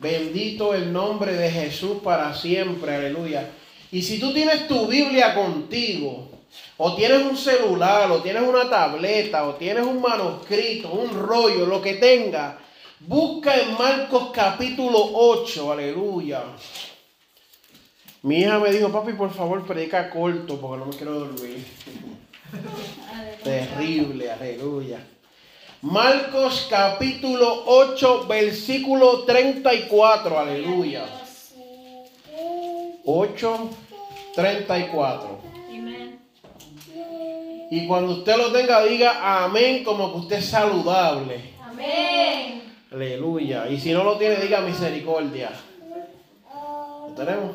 Bendito el nombre de Jesús para siempre, aleluya. Y si tú tienes tu Biblia contigo, o tienes un celular, o tienes una tableta, o tienes un manuscrito, un rollo, lo que tenga, busca en Marcos capítulo 8, aleluya. Mi hija me dijo, papi, por favor, predica corto, porque no me quiero dormir. Terrible, aleluya. Marcos capítulo 8, versículo 34, aleluya. 8, 34. Y cuando usted lo tenga, diga amén como que usted es saludable. Amén. Aleluya. Y si no lo tiene, diga misericordia. ¿Lo tenemos?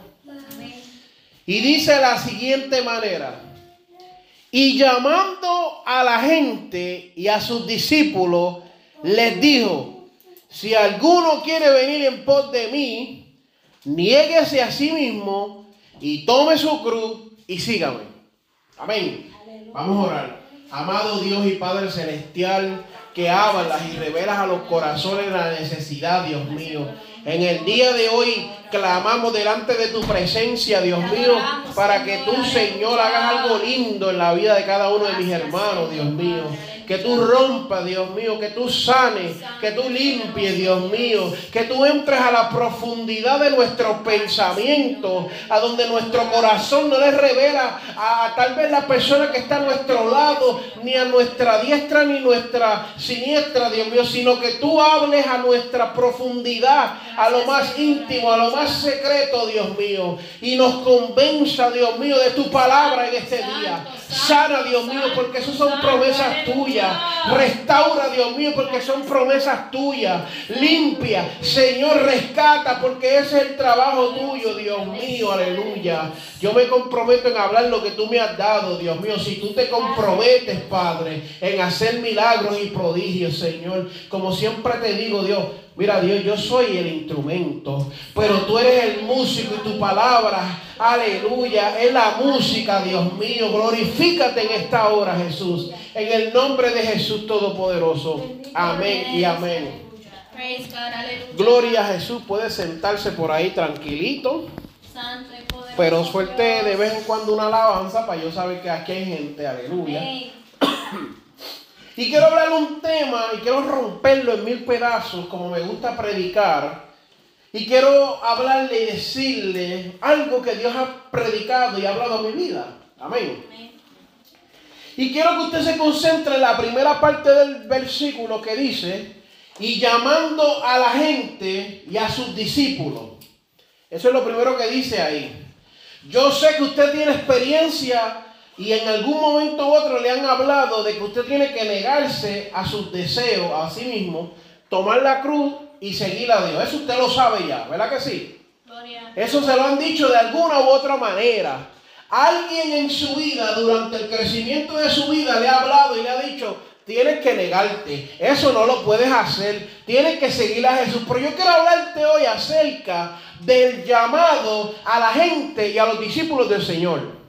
Y dice la siguiente manera. Y llamando a la gente y a sus discípulos, les dijo, si alguno quiere venir en pos de mí, niéguese a sí mismo y tome su cruz y sígame. Amén. Vamos a orar. Amado Dios y Padre Celestial, que hablas y revelas a los corazones la necesidad, Dios mío. En el día de hoy clamamos delante de tu presencia, Dios mío, para que tú, Señor, hagas algo lindo en la vida de cada uno de mis hermanos, Dios mío. que tú rompas, Dios mío, que tú sanes, que tú limpies, Dios mío, que tú entres a la profundidad de nuestros pensamientos, a donde nuestro corazón no le revela a, tal vez la persona que está a nuestro lado, ni a nuestra diestra ni nuestra siniestra, Dios mío, sino que tú hables a nuestra profundidad, a lo más íntimo, a lo más secreto, Dios mío, y nos convenza, Dios mío, de tu palabra en este día. Sana, Dios mío, porque eso son promesas tuyas. Restaura, Dios mío, porque son promesas tuyas. Limpia, Señor, rescata, porque ese es el trabajo tuyo, Dios mío, aleluya. Yo me comprometo en hablar lo que tú me has dado, Dios mío. Si tú te comprometes, Padre, en hacer milagros y prodigios, Señor, como siempre te digo, Dios, Mira Dios, yo soy el instrumento, pero tú eres el músico y tu palabra, aleluya, es la música, Dios mío. Glorifícate en esta hora, Jesús. En el nombre de Jesús Todopoderoso. Amén y amén. Gloria a Jesús. Puede sentarse por ahí tranquilito. Pero suelte de vez en cuando una alabanza para yo saber que aquí hay gente. Aleluya. Y quiero hablar un tema y quiero romperlo en mil pedazos como me gusta predicar. Y quiero hablarle y decirle algo que Dios ha predicado y ha hablado a mi vida. Amén. Y quiero que usted se concentre en la primera parte del versículo que dice, y llamando a la gente y a sus discípulos. Eso es lo primero que dice ahí. Yo sé que usted tiene experiencia y en algún momento u otro le han hablado de que usted tiene que negarse a sus deseos, a sí mismo, tomar la cruz y seguir a Dios. Eso usted lo sabe ya, ¿verdad que sí? Eso se lo han dicho de alguna u otra manera. Alguien en su vida, durante el crecimiento de su vida, le ha hablado y le ha dicho, tienes que negarte. Eso no lo puedes hacer. Tienes que seguir a Jesús. Pero yo quiero hablarte hoy acerca del llamado a la gente y a los discípulos del Señor.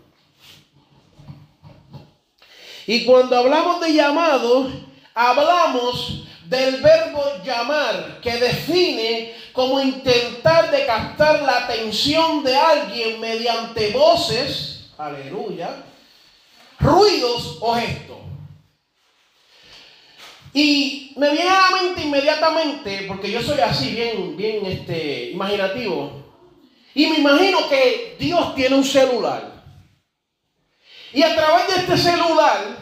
Y cuando hablamos de llamado, hablamos del verbo llamar, que define como intentar de captar la atención de alguien mediante voces, aleluya, ruidos o gestos. Y me viene a la mente inmediatamente, porque yo soy así, bien, bien este, imaginativo, y me imagino que Dios tiene un celular. Y a través de este celular,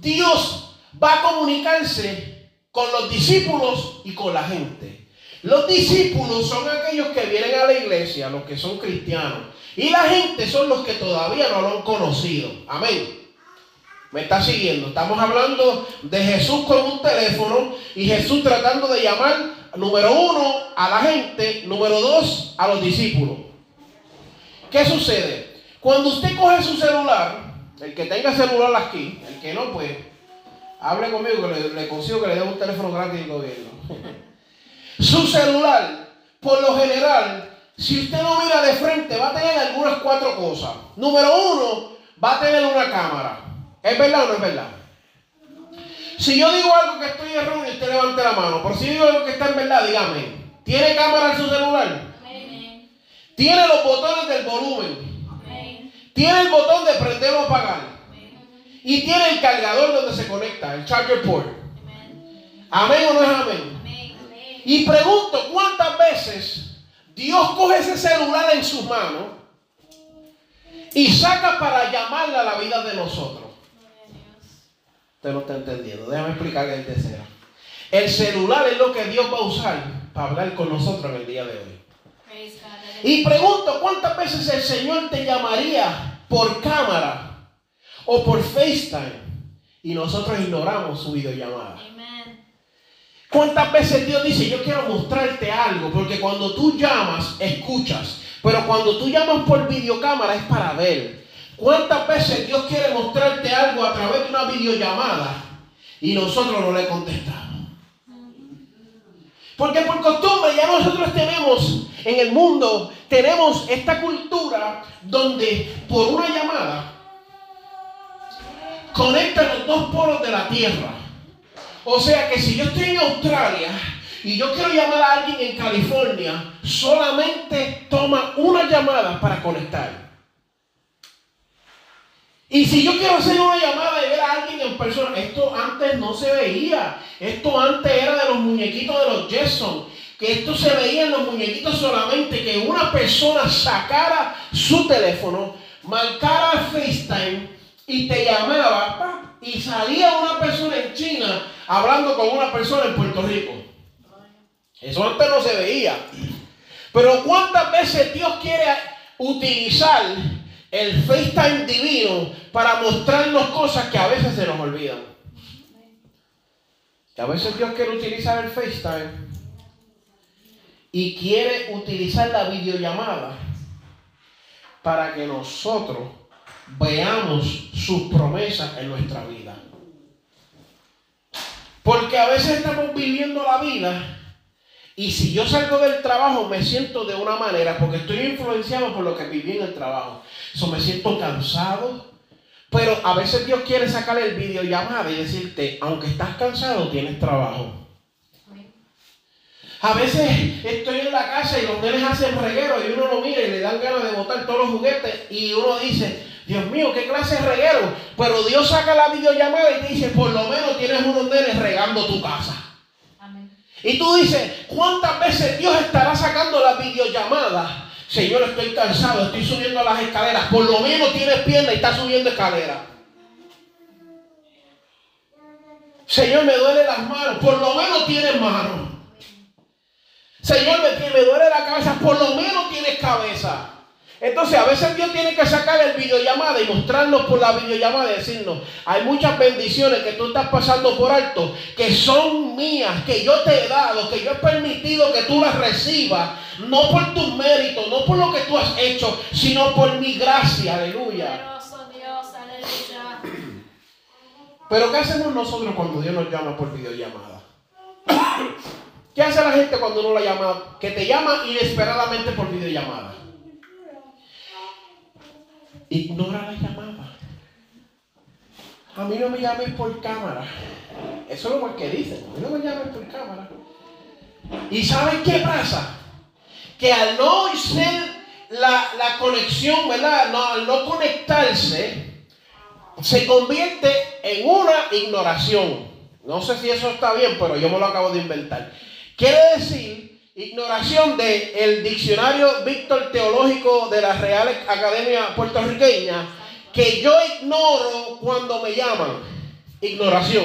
Dios va a comunicarse con los discípulos y con la gente. Los discípulos son aquellos que vienen a la iglesia, los que son cristianos. Y la gente son los que todavía no lo han conocido. Amén. ¿Me está siguiendo? Estamos hablando de Jesús con un teléfono y Jesús tratando de llamar, número uno, a la gente, número dos, a los discípulos. ¿Qué sucede? Cuando usted coge su celular, el que tenga celular aquí, el que no, pues, hable conmigo que le, consigo que le dé un teléfono gratis del gobierno. su celular, por lo general, si usted lo mira de frente, va a tener algunas cuatro cosas. Número uno, va a tener una cámara. ¿Es verdad o no es verdad? Si yo digo algo que estoy erróneo, usted levante la mano. Por si digo algo que está en verdad, dígame. ¿Tiene cámara en su celular? Tiene los botones del volumen. Tiene el botón de prender o apagar. Y tiene el cargador donde se conecta, el charger port. Amén o no es amén. Y pregunto, ¿cuántas veces Dios coge ese celular en sus manos y saca para llamarle a la vida de nosotros? Usted no está entendiendo. Déjame explicarle el deseo. El celular es lo que Dios va a usar para hablar con nosotros en el día de hoy. Y pregunto, ¿cuántas veces el Señor te llamaría por cámara o por FaceTime? Y nosotros ignoramos su videollamada. ¿Cuántas veces Dios dice, yo quiero mostrarte algo? Porque cuando tú llamas, escuchas. Pero cuando tú llamas por videocámara es para ver. ¿Cuántas veces Dios quiere mostrarte algo a través de una videollamada y nosotros no le contestamos? Porque por costumbre ya nosotros tenemos en el mundo, tenemos esta cultura donde por una llamada conectan los dos polos de la tierra. O sea que si yo estoy en Australia y yo quiero llamar a alguien en California, solamente toma una llamada para conectar. Y si yo quiero hacer una llamada y ver a alguien en persona, esto antes no se veía. Esto antes era de los muñequitos de los Jason. Que esto se veía en los muñequitos solamente. Que una persona sacara su teléfono, marcara FaceTime y te llamaba. Y salía una persona en China hablando con una persona en Puerto Rico. Eso antes no se veía. Pero ¿cuántas veces Dios quiere utilizar el FaceTime divino para mostrarnos cosas que a veces se nos olvidan. Que a veces Dios quiere utilizar el FaceTime y quiere utilizar la videollamada para que nosotros veamos sus promesas en nuestra vida. Porque a veces estamos viviendo la vida y si yo salgo del trabajo me siento de una manera porque estoy influenciado por lo que viví en el trabajo. Eso me siento cansado. Pero a veces Dios quiere sacar el videollamada y decirte, aunque estás cansado, tienes trabajo. A veces estoy en la casa y los nenes hacen reguero y uno lo mira y le dan ganas de botar todos los juguetes y uno dice, Dios mío, qué clase de reguero. Pero Dios saca la videollamada y te dice, por lo menos tienes unos nenes regando tu casa. Y tú dices, ¿cuántas veces Dios estará sacando la videollamada? Señor, estoy cansado, estoy subiendo las escaleras. Por lo menos tienes pierna y estás subiendo escaleras. Señor, me duele las manos. Por lo menos tienes manos. Señor, me duele la cabeza. Por lo menos tienes cabeza. Entonces a veces Dios tiene que sacar el videollamada y mostrarnos por la videollamada y decirnos, hay muchas bendiciones que tú estás pasando por alto, que son mías, que yo te he dado, que yo he permitido que tú las recibas, no por tus méritos, no por lo que tú has hecho, sino por mi gracia, aleluya. Pero ¿qué hacemos nosotros cuando Dios nos llama por videollamada? ¿Qué hace la gente cuando uno la llama? Que te llama inesperadamente por videollamada. Ignora la llamada. A mí no me llames por cámara. Eso es lo que dicen. A mí no me llames por cámara. ¿Y saben qué pasa? Que al no ser la, conexión, ¿verdad? No, al no conectarse, se convierte en una ignoración. No sé si eso está bien, pero yo me lo acabo de inventar. Quiere decir Ignoración del el diccionario Víctor Teológico de la Real Academia Puertorriqueña, que yo ignoro cuando me llaman. Ignoración.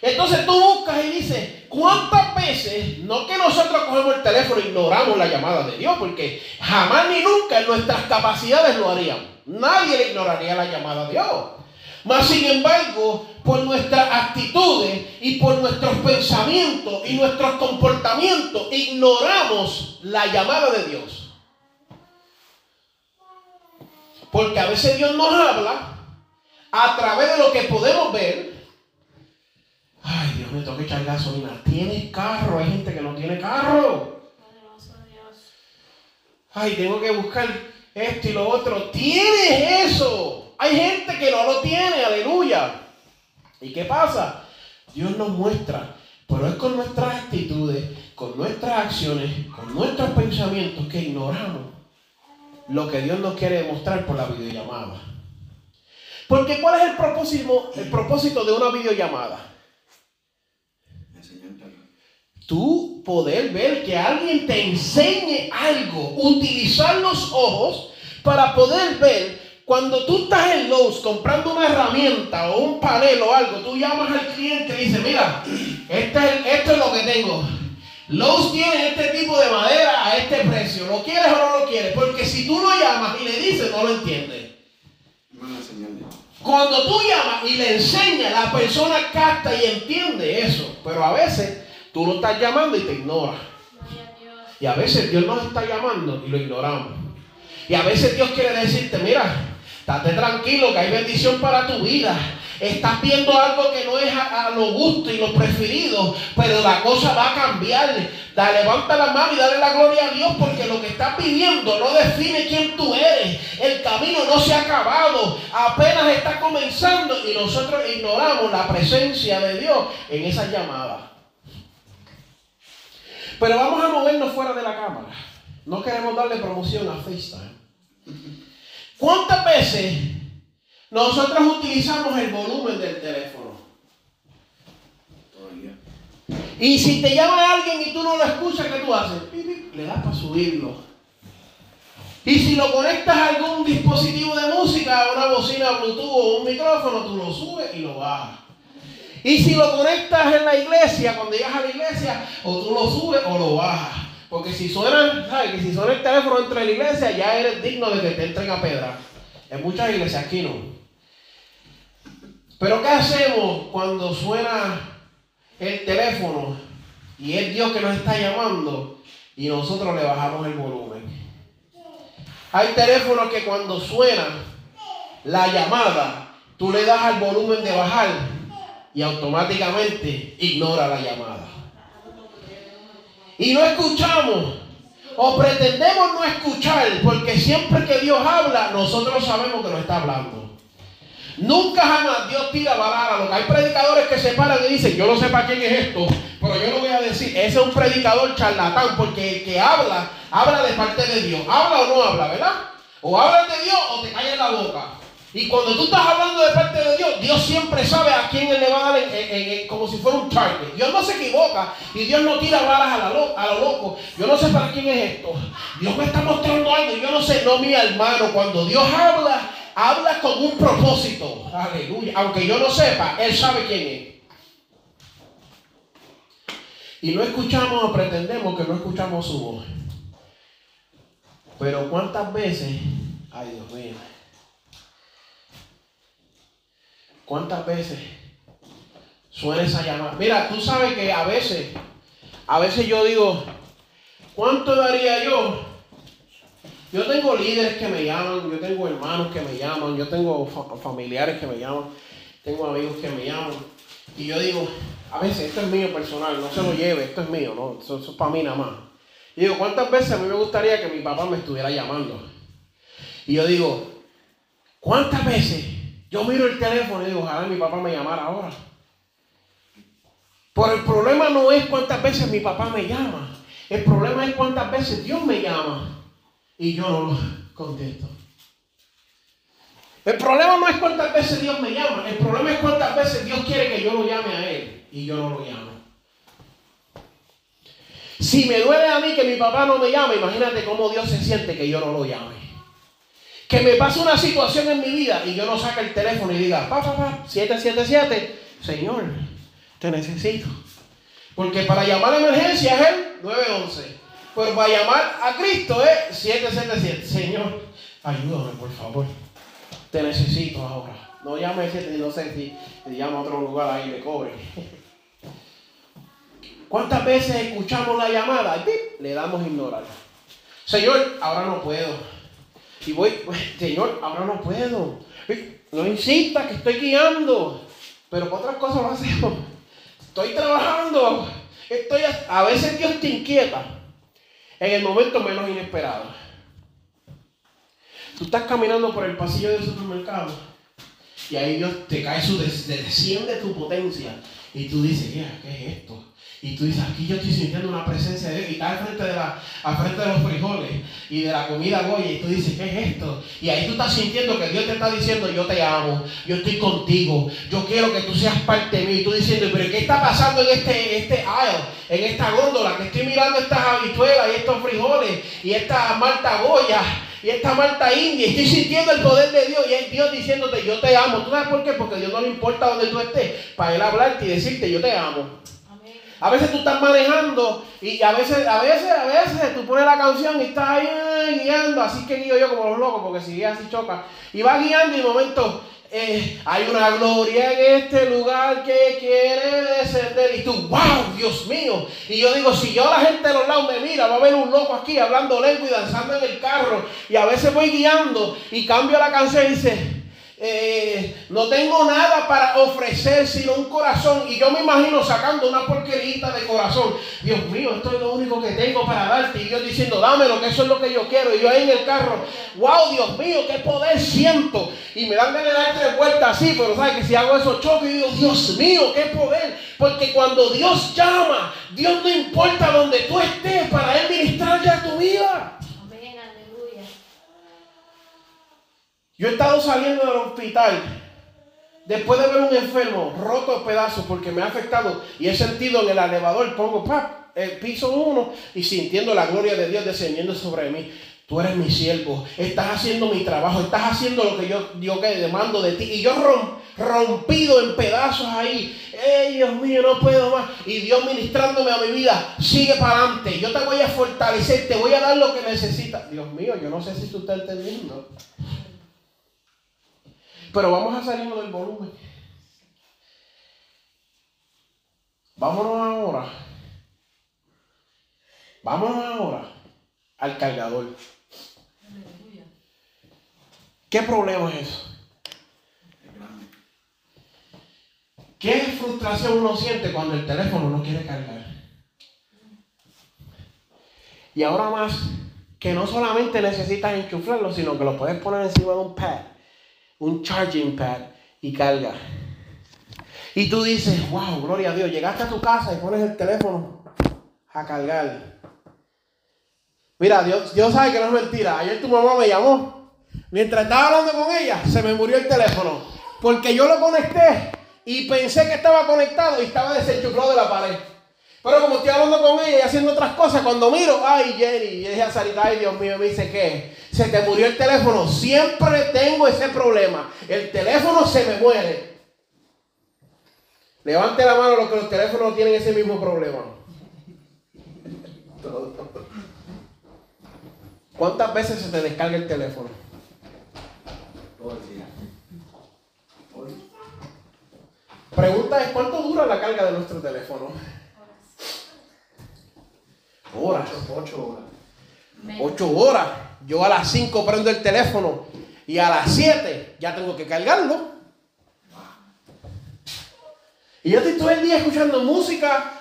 Entonces tú buscas y dices, ¿cuántas veces, no que nosotros cogemos el teléfono ignoramos la llamada de Dios, porque jamás ni nunca en nuestras capacidades lo haríamos. Nadie le ignoraría la llamada de Dios. Mas sin embargo, por nuestras actitudes y por nuestros pensamientos y nuestros comportamientos, ignoramos la llamada de Dios. Porque a veces Dios nos habla a través de lo que podemos ver. Ay, Dios me toca echar gasolina. ¿Tienes carro? Hay gente que no tiene carro. Ay, tengo que buscar esto y lo otro. Tienes eso. Hay gente que no lo tiene, aleluya. ¿Y qué pasa? Dios nos muestra, pero es con nuestras actitudes, con nuestras acciones, con nuestros pensamientos que ignoramos lo que Dios nos quiere demostrar por la videollamada. Porque ¿cuál es el propósito, el propósito de una videollamada? Tú poder ver que alguien te enseñe algo, utilizar los ojos para poder ver cuando tú estás en Lowe's comprando una herramienta o un panel o algo, tú llamas al cliente y dices, mira, este esto es lo que tengo. Lowe's tiene este tipo de madera a este precio. ¿Lo quieres o no lo quieres? Porque si tú lo llamas y le dices, no lo entiende. Cuando tú llamas y le enseñas, la persona capta y entiende eso. Pero a veces tú lo estás llamando y te ignora. Y a veces Dios nos está llamando y lo ignoramos. Y a veces Dios quiere decirte, mira, Estate tranquilo que hay bendición para tu vida. Estás viendo algo que no es a, lo gusto y lo preferido, pero la cosa va a cambiar. Da, levanta la mano y dale la gloria a Dios porque lo que estás viviendo no define quién tú eres. El camino no se ha acabado, apenas está comenzando y nosotros ignoramos la presencia de Dios en esa llamada. Pero vamos a movernos fuera de la cámara. No queremos darle promoción a FaceTime. ¿Cuántas veces nosotros utilizamos el volumen del teléfono? Y si te llama alguien y tú no lo escuchas, ¿qué tú haces? Le das para subirlo. Y si lo conectas a algún dispositivo de música, a una bocina Bluetooth o un micrófono, tú lo subes y lo bajas. Y si lo conectas en la iglesia, cuando llegas a la iglesia, o tú lo subes o lo bajas. Porque si suena, ¿sabes? Que si suena el teléfono dentro de la iglesia, ya eres digno de que te entren a pedra. En muchas iglesias aquí no. Pero ¿qué hacemos cuando suena el teléfono y es Dios que nos está llamando y nosotros le bajamos el volumen? Hay teléfonos que cuando suena la llamada, tú le das al volumen de bajar y automáticamente ignora la llamada y no escuchamos o pretendemos no escuchar porque siempre que Dios habla nosotros sabemos que nos está hablando. Nunca jamás Dios tira balas a lo que hay predicadores que se paran y dicen, yo no sé para quién es esto, pero yo lo voy a decir, ese es un predicador charlatán, porque el que habla, habla de parte de Dios. ¿Habla o no habla, verdad? O habla de Dios o te callas la boca. Y cuando tú estás hablando de parte de Dios, Dios siempre sabe a quién le va a dar como si fuera un target. Dios no se equivoca y Dios no tira balas a lo loco. Yo no sé para quién es esto. Dios me está mostrando algo y yo no sé, no mi hermano. Cuando Dios habla, habla con un propósito. Aleluya. Aunque yo no sepa, Él sabe quién es. Y no escuchamos o pretendemos que no escuchamos su voz. Pero cuántas veces, ay Dios mío. ¿Cuántas veces suena esa llamada? Mira, tú sabes que a veces, a veces yo digo, ¿cuánto daría yo? Yo tengo líderes que me llaman, yo tengo hermanos que me llaman, yo tengo familiares que me llaman, tengo amigos que me llaman. Y yo digo, a veces esto es mío personal, no se lo lleve, esto es mío, no, eso, es para mí nada más. Digo, ¿cuántas veces a mí me gustaría que mi papá me estuviera llamando? Y yo digo, ¿cuántas veces yo miro el teléfono y digo, ojalá mi papá me llamara ahora. Pero el problema no es cuántas veces mi papá me llama. El problema es cuántas veces Dios me llama y yo no lo contesto. El problema no es cuántas veces Dios me llama. El problema es cuántas veces Dios quiere que yo lo llame a Él y yo no lo llamo. Si me duele a mí que mi papá no me llame, imagínate cómo Dios se siente que yo no lo llame que me pase una situación en mi vida y yo no saque el teléfono y diga, pa, pa, pa, 777, Señor, te necesito. Porque para llamar a emergencia es el 911. Pero para llamar a Cristo es 777. Señor, ayúdame, por favor. Te necesito ahora. No llame ese, no sé si llama a otro lugar ahí le cobre. ¿Cuántas veces escuchamos la llamada le damos ignorar? Señor, ahora no puedo. Y voy, Señor, ahora no puedo. No insista que estoy guiando. Pero por otras cosas lo hacemos. Estoy trabajando. Estoy, a veces Dios te inquieta en el momento menos inesperado. Tú estás caminando por el pasillo del supermercado y ahí Dios te cae su, desciende tu potencia y tú dices, ¿qué es esto? Y tú dices, aquí yo estoy sintiendo una presencia de Dios. Y está al frente de, la, al frente de los frijoles y de la comida Goya. Y tú dices, ¿qué es esto? Y ahí tú estás sintiendo que Dios te está diciendo, yo te amo, yo estoy contigo, yo quiero que tú seas parte de mí. Y tú diciendo, pero ¿qué está pasando en este, este aisle, en esta góndola? Que estoy mirando estas habichuelas y estos frijoles y esta Marta Goya y esta Marta India. Estoy sintiendo el poder de Dios. Y es Dios diciéndote, yo te amo. ¿Tú sabes por qué? Porque Dios no le importa donde tú estés. Para Él hablarte y decirte, yo te amo. A veces tú estás manejando y a veces, a veces, a veces tú pones la canción y estás ahí guiando, así que guío yo como los locos, porque si guía así choca. Y va guiando y de momento eh, hay una gloria en este lugar que quiere descender. Y tú, wow, Dios mío. Y yo digo, si yo la gente de los lados me mira, va a haber un loco aquí hablando lengua y danzando en el carro. Y a veces voy guiando y cambio la canción y dice, eh, no tengo nada para ofrecer sino un corazón. Y yo me imagino sacando una porquerita de corazón. Dios mío, esto es lo único que tengo para darte. Y Dios diciendo, dámelo, que eso es lo que yo quiero. Y yo ahí en el carro, wow, Dios mío, qué poder siento. Y me dan ganas de dar tres vueltas así, pero sabes que si hago eso choque y digo, Dios mío, qué poder. Porque cuando Dios llama, Dios no importa donde tú estés para Él ministrar ya tu vida. Yo he estado saliendo del hospital después de ver un enfermo roto a pedazos porque me ha afectado y he sentido en el elevador, pongo el piso uno y sintiendo la gloria de Dios descendiendo sobre mí. Tú eres mi siervo, estás haciendo mi trabajo, estás haciendo lo que yo, yo que demando de ti. Y yo rompido en pedazos ahí. ¡Ey, Dios mío, no puedo más! Y Dios ministrándome a mi vida, sigue para adelante. Yo te voy a fortalecer, te voy a dar lo que necesitas. Dios mío, yo no sé si tú estás entendiendo. Pero vamos a salirnos del volumen. Vámonos ahora. Vámonos ahora al cargador. ¿Qué problema es eso? ¿Qué frustración uno siente cuando el teléfono no quiere cargar? Y ahora más, que no solamente necesitas enchufarlo, sino que lo puedes poner encima de un pad un charging pad y carga. Y tú dices, wow, gloria a Dios, llegaste a tu casa y pones el teléfono a cargar. Mira, Dios, Dios sabe que no es mentira. Ayer tu mamá me llamó. Mientras estaba hablando con ella, se me murió el teléfono. Porque yo lo conecté y pensé que estaba conectado y estaba desenchufado de la pared. Pero como estoy hablando con ella y haciendo otras cosas, cuando miro, ay Jenny, y dije a Sarita, ay Dios mío, me dice que se te murió el teléfono. Siempre tengo ese problema. El teléfono se me muere. Levante la mano los que los teléfonos tienen ese mismo problema. ¿Cuántas veces se te descarga el teléfono? Todo el día. Pregunta es, ¿cuánto dura la carga de nuestro teléfono? Horas. Ocho, horas. Ocho horas. Yo a las cinco prendo el teléfono y a las siete ya tengo que cargarlo. Y yo estoy todo el día escuchando música,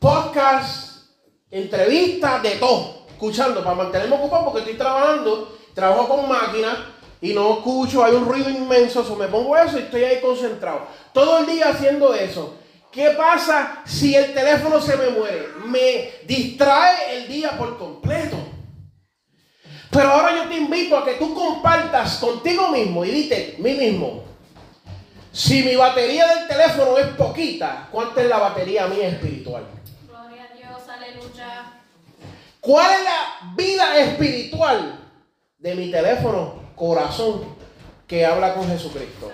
podcast, entrevistas, de todo. Escuchando para mantenerme ocupado porque estoy trabajando, trabajo con máquinas y no escucho, hay un ruido inmenso, so me pongo eso y estoy ahí concentrado. Todo el día haciendo eso. ¿Qué pasa si el teléfono se me muere? Me distrae el día por completo. Pero ahora yo te invito a que tú compartas contigo mismo y dite, mí mismo, si mi batería del teléfono es poquita, ¿cuánta es la batería mía espiritual? Gloria a Dios, aleluya. ¿Cuál es la vida espiritual de mi teléfono, corazón, que habla con Jesucristo?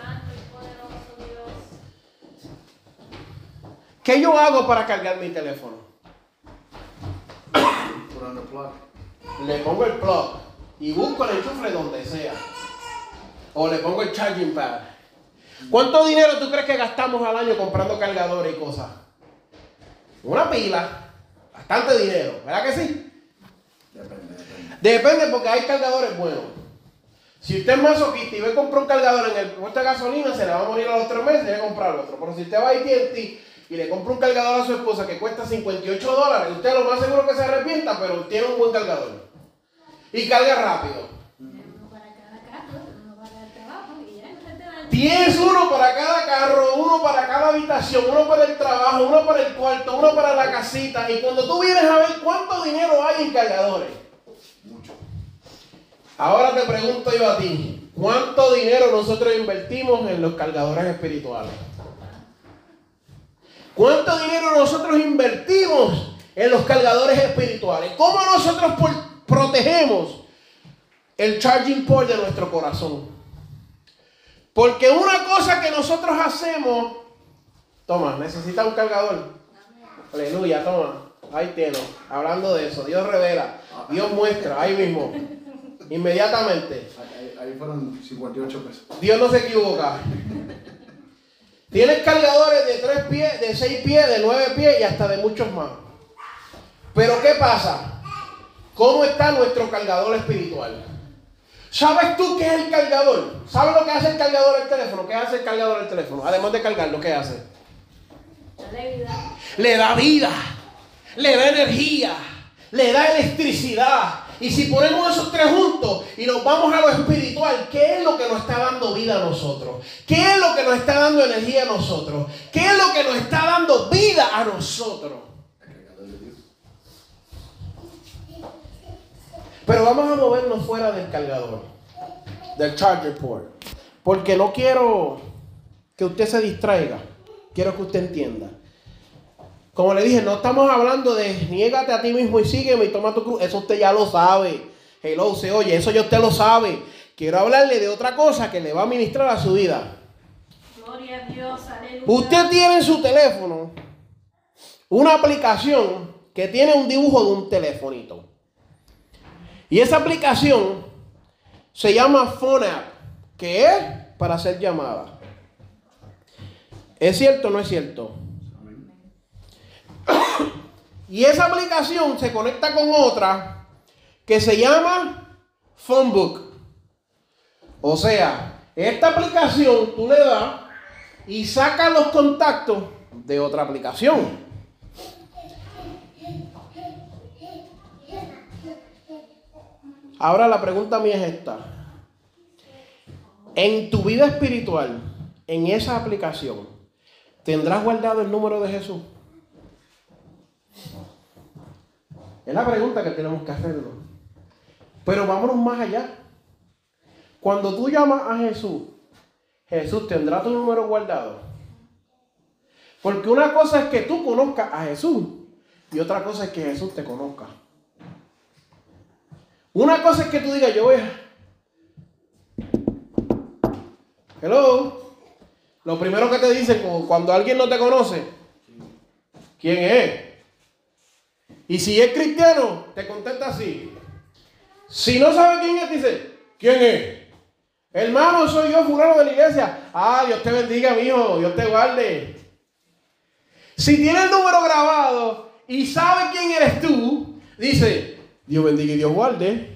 ¿Qué yo hago para cargar mi teléfono? Le pongo el plug y busco el enchufe donde sea. O le pongo el charging pad. ¿Cuánto dinero tú crees que gastamos al año comprando cargadores y cosas? Una pila. Bastante dinero, ¿verdad que sí? Depende, depende. Depende porque hay cargadores buenos. Si usted es masoquista y ve comprar un cargador en el puesto de gasolina, se le va a morir a los tres meses y debe comprar otro. Pero si usted va a AT&T y le compra un cargador a su esposa que cuesta 58 dólares, usted lo más seguro que se arrepienta, pero tiene un buen cargador. Y carga rápido. Tienes uno para cada carro, uno para cada habitación, uno para el trabajo, uno para el cuarto, uno para la casita. Y cuando tú vienes a ver cuánto dinero hay en cargadores. Mucho. Ahora te pregunto yo a ti, ¿cuánto dinero nosotros invertimos en los cargadores espirituales? ¿Cuánto dinero nosotros invertimos en los cargadores espirituales? ¿Cómo nosotros protegemos el charging port de nuestro corazón? Porque una cosa que nosotros hacemos, toma, necesita un cargador. Aleluya, toma. Ahí tiene. Hablando de eso, Dios revela, Dios muestra, ahí mismo. Inmediatamente. Ahí, fueron 58 pesos. Dios no se equivoca. Tienes cargadores de 3 pies, de 6 pies, de 9 pies y hasta de muchos más. Pero ¿qué pasa? ¿Cómo está nuestro cargador espiritual? ¿Sabes tú qué es el cargador? ¿Sabes lo que hace el cargador del teléfono? ¿Qué hace el cargador del teléfono? Además de cargarlo, ¿qué hace? Le da vida, le da energía, le da electricidad. Y si ponemos esos tres juntos y nos vamos a lo espiritual, ¿qué es lo que nos está dando vida a nosotros? ¿Qué es lo que nos está dando energía a nosotros? ¿Qué es lo que nos está dando vida a nosotros? Pero vamos a movernos fuera del cargador, del charger port. Porque no quiero que usted se distraiga. Quiero que usted entienda. Como le dije, no estamos hablando de niégate a ti mismo y sígueme y toma tu cruz. Eso usted ya lo sabe. Hello, se oye, eso ya usted lo sabe. Quiero hablarle de otra cosa que le va a ministrar a su vida. Gloria a Dios, aleluya. Usted tiene en su teléfono una aplicación que tiene un dibujo de un telefonito. Y esa aplicación se llama Phone App, que es para hacer llamadas. ¿Es cierto o no es cierto? Y esa aplicación se conecta con otra que se llama Phonebook. O sea, esta aplicación tú le das y sacas los contactos de otra aplicación. Ahora la pregunta mía es esta. En tu vida espiritual, en esa aplicación, ¿tendrás guardado el número de Jesús? Es la pregunta que tenemos que hacerlo. Pero vámonos más allá. Cuando tú llamas a Jesús, Jesús tendrá tu número guardado. Porque una cosa es que tú conozcas a Jesús y otra cosa es que Jesús te conozca. Una cosa es que tú digas, yo voy a... Hello. Lo primero que te dicen cuando alguien no te conoce, ¿quién es? Y si es cristiano, te contesta así. Si no sabe quién es, dice, ¿quién es? Hermano, soy yo, fulano de la iglesia. Ah, Dios te bendiga, mijo, Dios te guarde. Si tiene el número grabado y sabe quién eres tú, dice, Dios bendiga y Dios guarde.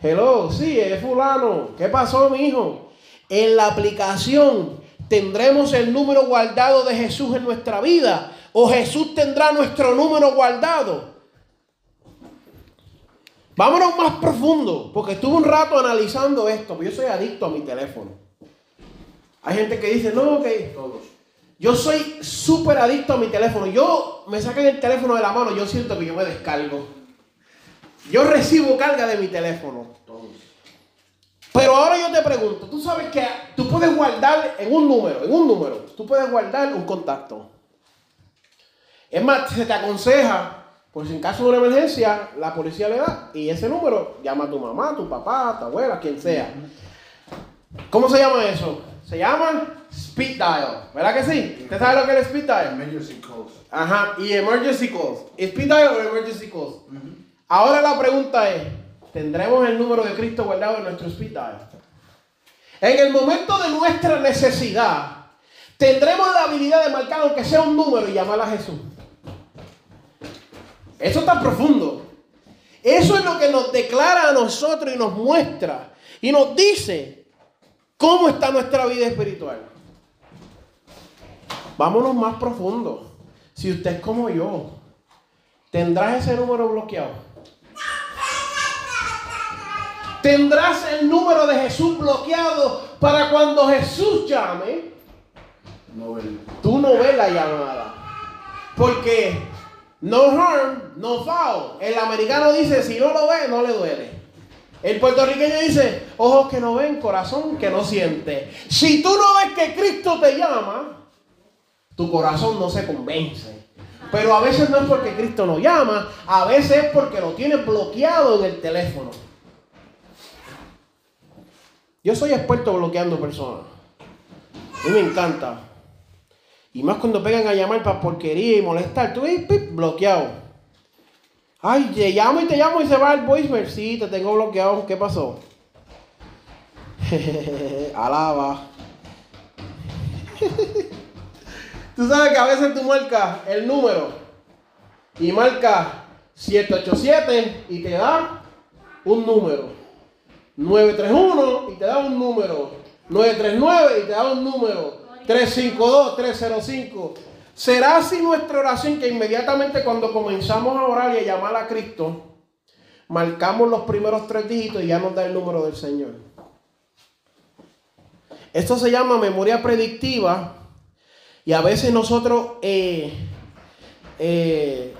Hello, sí, es fulano. ¿Qué pasó, mi hijo? En la aplicación tendremos el número guardado de Jesús en nuestra vida. O Jesús tendrá nuestro número guardado. Vámonos más profundo, porque estuve un rato analizando esto, yo soy adicto a mi teléfono. Hay gente que dice, no, que todos. Yo soy súper adicto a mi teléfono. Yo me sacan el teléfono de la mano, yo siento que yo me descargo. Yo recibo carga de mi teléfono. Pero ahora yo te pregunto, tú sabes que tú puedes guardar en un número, en un número, tú puedes guardar un contacto. Es más, se te aconseja, por si en caso de una emergencia, la policía le da y ese número llama a tu mamá, tu papá, tu abuela, quien sea. ¿Cómo se llama eso? Se llama speed dial, ¿verdad que sí? ¿Usted sabe lo que es speed dial? Emergency calls. Ajá, y emergency calls. ¿Speed dial o emergency calls? Ahora la pregunta es, ¿tendremos el número de Cristo guardado en nuestro speed dial? En el momento de nuestra necesidad, tendremos la habilidad de marcar aunque sea un número y llamar a Jesús. Eso está profundo. Eso es lo que nos declara a nosotros y nos muestra y nos dice cómo está nuestra vida espiritual. Vámonos más profundo. Si usted es como yo, tendrás ese número bloqueado. Tendrás el número de Jesús bloqueado para cuando Jesús llame, No tú no ves la llamada. Porque no harm, no foul. El americano dice, si no lo ve, no le duele. El puertorriqueño dice, ojos que no ven, corazón que no siente. Si tú no ves que Cristo te llama, tu corazón no se convence. Pero a veces no es porque Cristo no llama, a veces es porque lo tienes bloqueado en el teléfono. Yo soy experto bloqueando personas. A mí me encanta. Y más cuando pegan a llamar para porquería y molestar. Tú ves, bloqueado. Ay, te llamo y te llamo y se va el voicemail. Sí, te tengo bloqueado. ¿Qué pasó? Alaba. Tú sabes que a veces tú marcas el número y marcas 787 y te da un número. 931 y te da un número. 939 y te da un número. 352, 305. ¿Será así nuestra oración que inmediatamente cuando comenzamos a orar y a llamar a Cristo, marcamos los primeros tres dígitos y ya nos da el número del Señor? Esto se llama memoria predictiva y a veces nosotros eh, eh,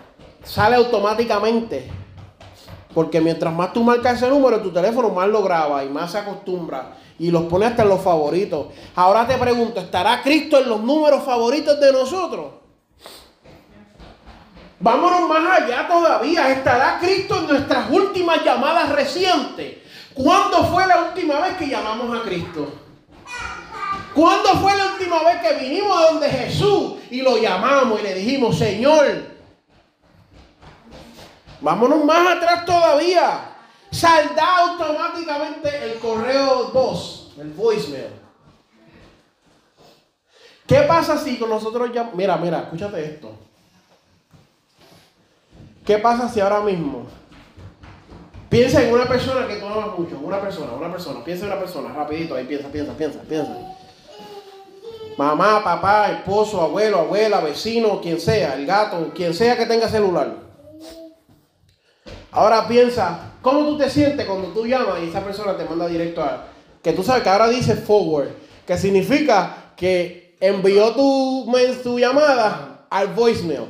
sale automáticamente. Porque mientras más tú marcas ese número, tu teléfono más lo graba y más se acostumbra. Y los pone hasta en los favoritos. Ahora te pregunto, ¿estará Cristo en los números favoritos de nosotros? Vámonos más allá todavía. ¿Estará Cristo en nuestras últimas llamadas recientes? ¿Cuándo fue la última vez que llamamos a Cristo? ¿Cuándo fue la última vez que vinimos donde Jesús y lo llamamos y le dijimos, Señor, vámonos más atrás todavía? Salda automáticamente el correo 2, el voicemail. ¿Qué pasa si con nosotros ya... Mira, mira, escúchate esto. ¿Qué pasa si ahora mismo piensa en una persona que tú amas mucho? Una persona, una persona. Piensa en una persona, rapidito, ahí piensa, piensa, piensa, piensa. Mamá, papá, esposo, abuelo, abuela, vecino, quien sea, el gato, quien sea que tenga celular. Ahora piensa, ¿cómo tú te sientes cuando tú llamas y esa persona te manda directo a... Que tú sabes que ahora dice forward, que significa que envió tu, llamada al voicemail.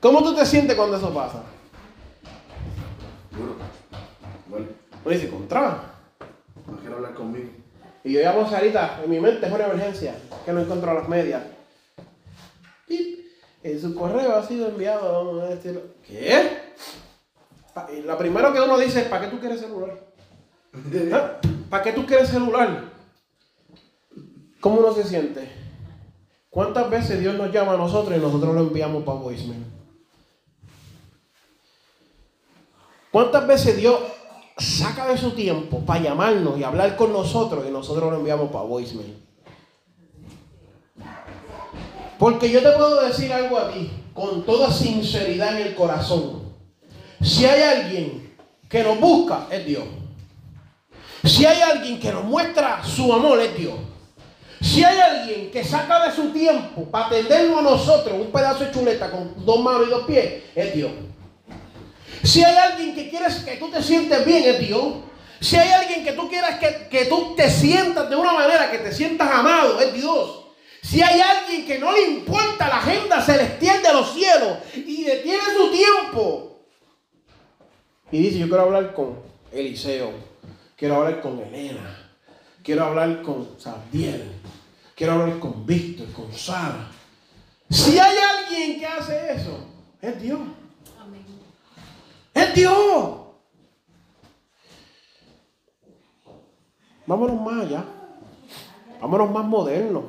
¿Cómo tú te sientes cuando eso pasa? Duro. Bueno, Uno dice, contra. no quiero hablar conmigo. Y yo llamo a Sarita, en mi mente es una emergencia, que no encuentro las medias. En su correo ha sido enviado, vamos a decirlo. ¿Qué? La primero que uno dice es, ¿para qué tú quieres celular? ¿Ah? ¿Para qué tú quieres celular? ¿Cómo uno se siente? ¿Cuántas veces Dios nos llama a nosotros y nosotros lo enviamos para voicemail? ¿Cuántas veces Dios saca de su tiempo para llamarnos y hablar con nosotros y nosotros lo enviamos para voicemail? Porque yo te puedo decir algo a ti con toda sinceridad en el corazón. Si hay alguien que nos busca, es Dios. Si hay alguien que nos muestra su amor, es Dios. Si hay alguien que saca de su tiempo para atendernos a nosotros un pedazo de chuleta con dos manos y dos pies, es Dios. Si hay alguien que quieres que tú te sientes bien, es Dios. Si hay alguien que tú quieras que, que tú te sientas de una manera que te sientas amado, es Dios. Si hay alguien que no le importa la agenda celestial de los cielos y detiene su tiempo y dice, yo quiero hablar con Eliseo, quiero hablar con Elena, quiero hablar con Sabdiel, quiero hablar con Víctor, con Sara. Si hay alguien que hace eso, es Dios. Es Dios. Vámonos más allá. Vámonos más modernos.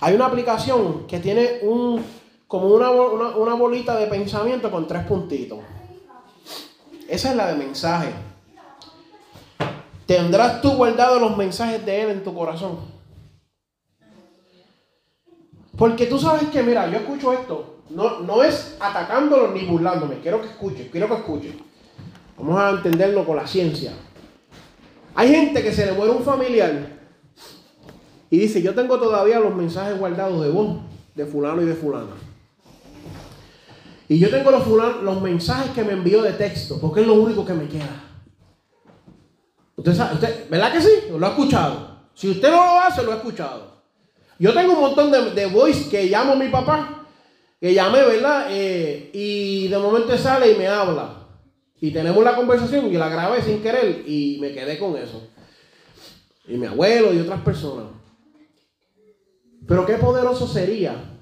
Hay una aplicación que tiene un como una, una bolita de pensamiento con tres puntitos. Esa es la de mensaje. ¿Tendrás tú guardado los mensajes de Él en tu corazón? Porque tú sabes que, mira, yo escucho esto. No, no es atacándolo ni burlándome. Quiero que escuche, quiero que escuche. Vamos a entenderlo con la ciencia. Hay gente que se le muere un familiar y dice, yo tengo todavía los mensajes guardados de vos, de fulano y de fulana. Y yo tengo los, mensajes que me envió de texto, porque es lo único que me queda. Usted sabe, usted, ¿verdad que sí? Lo ha escuchado. Si usted no lo hace, lo ha escuchado. Yo tengo un montón de, de voice que llamo a mi papá, que llamé, ¿verdad? Eh, y de momento sale y me habla. Y tenemos la conversación y la grabé sin querer y me quedé con eso. Y mi abuelo y otras personas. Pero qué poderoso sería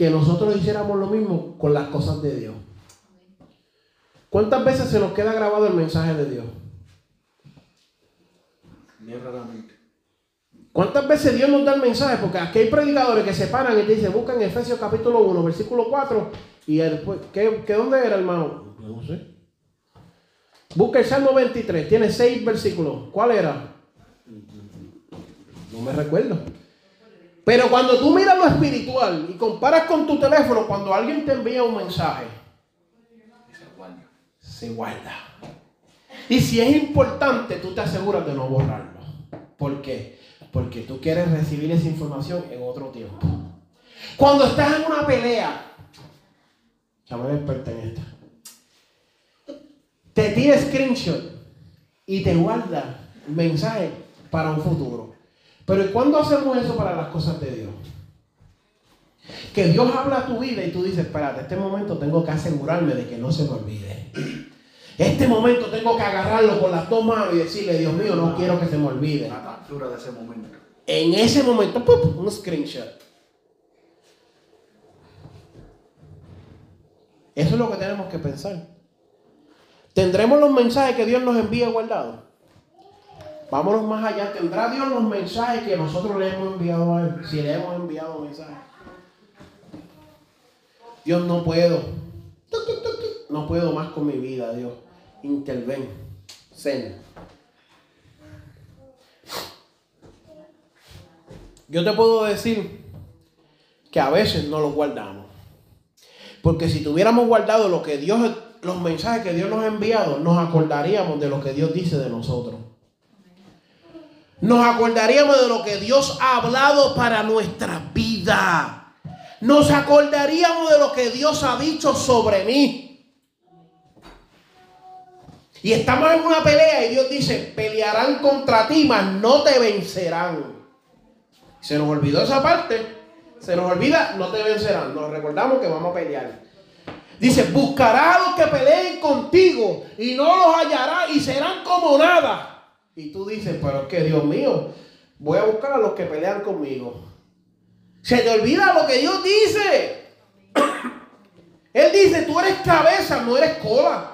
que nosotros hiciéramos lo mismo con las cosas de Dios. ¿Cuántas veces se nos queda grabado el mensaje de Dios? ¿Cuántas veces Dios nos da el mensaje? Porque aquí hay predicadores que se paran y te dicen, buscan Efesios capítulo 1, versículo 4, y después, ¿qué, ¿qué dónde era, hermano? No sé. Busca el Salmo 23, tiene seis versículos. ¿Cuál era? No me recuerdo. Pero cuando tú miras lo espiritual y comparas con tu teléfono, cuando alguien te envía un mensaje, se guarda. Y si es importante, tú te aseguras de no borrarlo. ¿Por qué? Porque tú quieres recibir esa información en otro tiempo. Cuando estás en una pelea, ya me en esta. Te tira screenshot y te guarda mensaje para un futuro. Pero ¿cuándo hacemos eso para las cosas de Dios? Que Dios habla a tu vida y tú dices, espérate, este momento tengo que asegurarme de que no se me olvide. Este momento tengo que agarrarlo con las dos manos y decirle, Dios mío, no quiero que se me olvide. La captura de ese momento. En ese momento, ¡pum! un screenshot. Eso es lo que tenemos que pensar. ¿Tendremos los mensajes que Dios nos envía guardados? Vámonos más allá. ¿Tendrá Dios los mensajes que nosotros le hemos enviado a Él? Si le hemos enviado mensajes. Dios no puedo. No puedo más con mi vida, Dios. Interven. Zen. Yo te puedo decir que a veces no los guardamos. Porque si tuviéramos guardado lo que Dios, los mensajes que Dios nos ha enviado, nos acordaríamos de lo que Dios dice de nosotros. Nos acordaríamos de lo que Dios ha hablado para nuestra vida. Nos acordaríamos de lo que Dios ha dicho sobre mí. Y estamos en una pelea y Dios dice, pelearán contra ti, mas no te vencerán. Se nos olvidó esa parte. Se nos olvida, no te vencerán. Nos recordamos que vamos a pelear. Dice, buscará a los que peleen contigo y no los hallará y serán como nada. Y tú dices, pero es que Dios mío, voy a buscar a los que pelean conmigo. Se te olvida lo que Dios dice. Él dice, tú eres cabeza, no eres cola.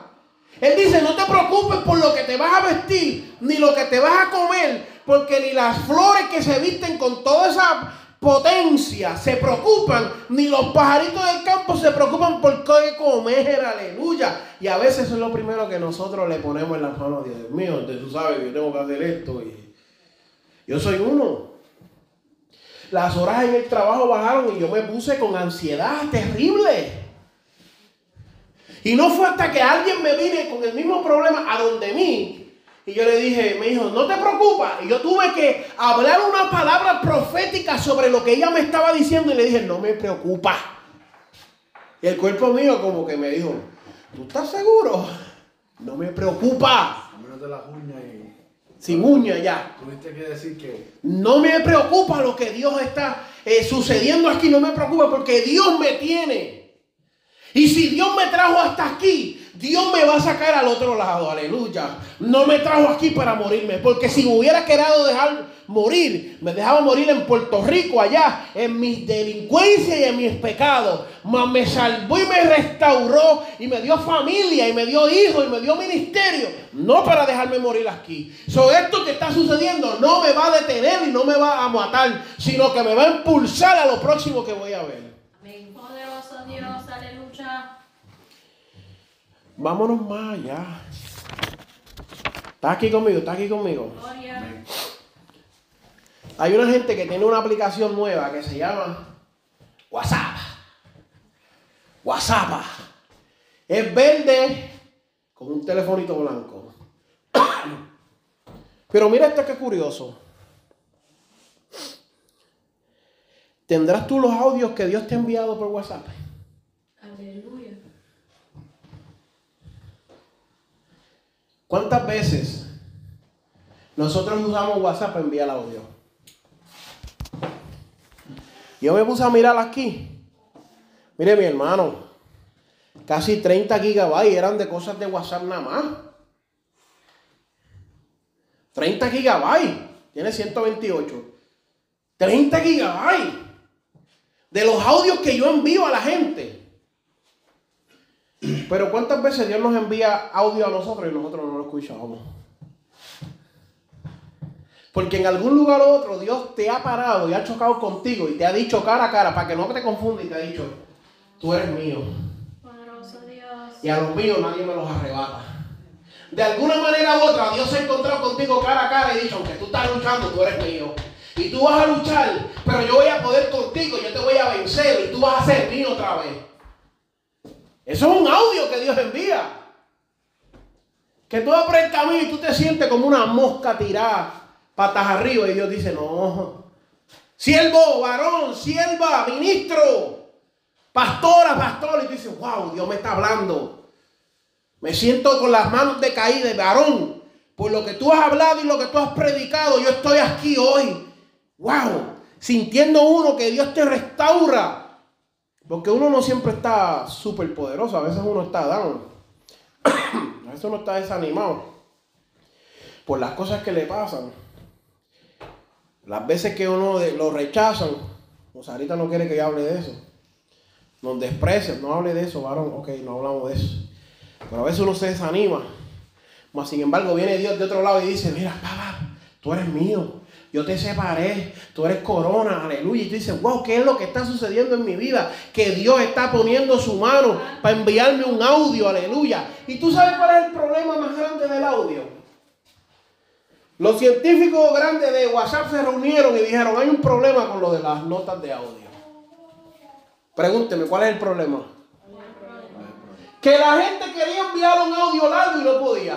Él dice, no te preocupes por lo que te vas a vestir, ni lo que te vas a comer, porque ni las flores que se visten con toda esa potencia se preocupan, ni los pajaritos del campo se preocupan por qué comer, aleluya. Y a veces es lo primero que nosotros le ponemos en las manos de Dios mío, entonces tú sabes que yo tengo que hacer esto y yo soy uno. Las horas en el trabajo bajaron y yo me puse con ansiedad terrible. Y no fue hasta que alguien me vine con el mismo problema a donde mí. Y yo le dije, me dijo, no te preocupes. Y yo tuve que hablar una palabra profética sobre lo que ella me estaba diciendo. Y le dije, no me preocupa. Y el cuerpo mío como que me dijo, ¿tú estás seguro? No me preocupa. A menos de las uñas y. Sin uña ya. Tuviste que decir que. No me preocupa lo que Dios está eh, sucediendo aquí. No me preocupa porque Dios me tiene. Y si Dios me trajo hasta aquí, Dios me va a sacar al otro lado, aleluya. No me trajo aquí para morirme, porque si me hubiera querido dejar morir, me dejaba morir en Puerto Rico, allá, en mis delincuencias y en mis pecados. Mas me salvó y me restauró y me dio familia y me dio hijos y me dio ministerio. No para dejarme morir aquí. So, esto que está sucediendo no me va a detener y no me va a matar, sino que me va a impulsar a lo próximo que voy a ver. Vámonos más allá. ¿Estás aquí conmigo? ¿Estás aquí conmigo? Gloria. Hay una gente que tiene una aplicación nueva que se llama WhatsApp. WhatsApp. Es verde con un telefonito blanco. Pero mira esto que es curioso. ¿Tendrás tú los audios que Dios te ha enviado por WhatsApp? Aleluya. ¿Cuántas veces nosotros usamos WhatsApp para enviar audio? Yo me puse a mirar aquí. Mire mi hermano, casi 30 gigabytes eran de cosas de WhatsApp nada más. 30 gigabytes, tiene 128. 30 gigabytes de los audios que yo envío a la gente. Pero ¿cuántas veces Dios nos envía audio a nosotros y nosotros no lo escuchamos? Porque en algún lugar u otro Dios te ha parado y ha chocado contigo y te ha dicho cara a cara para que no te confunda y te ha dicho, tú eres mío Poderoso Dios. y a los míos nadie me los arrebata. De alguna manera u otra Dios se ha encontrado contigo cara a cara y ha dicho, aunque tú estás luchando, tú eres mío. Y tú vas a luchar, pero yo voy a poder contigo, yo te voy a vencer y tú vas a ser mío otra vez. Eso es un audio que Dios envía. Que tú abres el camino y tú te sientes como una mosca tirada patas arriba y Dios dice, no. Siervo, varón, sierva, ministro, pastora, pastor. Y tú dices, wow, Dios me está hablando. Me siento con las manos decaídas, varón. Por lo que tú has hablado y lo que tú has predicado, yo estoy aquí hoy. Wow, sintiendo uno que Dios te restaura. Porque uno no siempre está súper poderoso, a veces uno está down. A veces uno está desanimado por las cosas que le pasan. Las veces que uno lo rechazan, pues ahorita no quiere que yo hable de eso. Nos desprecian, no hable de eso, varón. Ok, no hablamos de eso. Pero a veces uno se desanima. Mas sin embargo viene Dios de otro lado y dice, mira, papá, tú eres mío. Yo te separé, tú eres corona, aleluya. Y tú dices, wow, ¿qué es lo que está sucediendo en mi vida? Que Dios está poniendo su mano para enviarme un audio, aleluya. ¿Y tú sabes cuál es el problema más grande del audio? Los científicos grandes de WhatsApp se reunieron y dijeron, hay un problema con lo de las notas de audio. Pregúnteme, ¿cuál es el problema? Que la gente quería enviar un audio largo y no podía.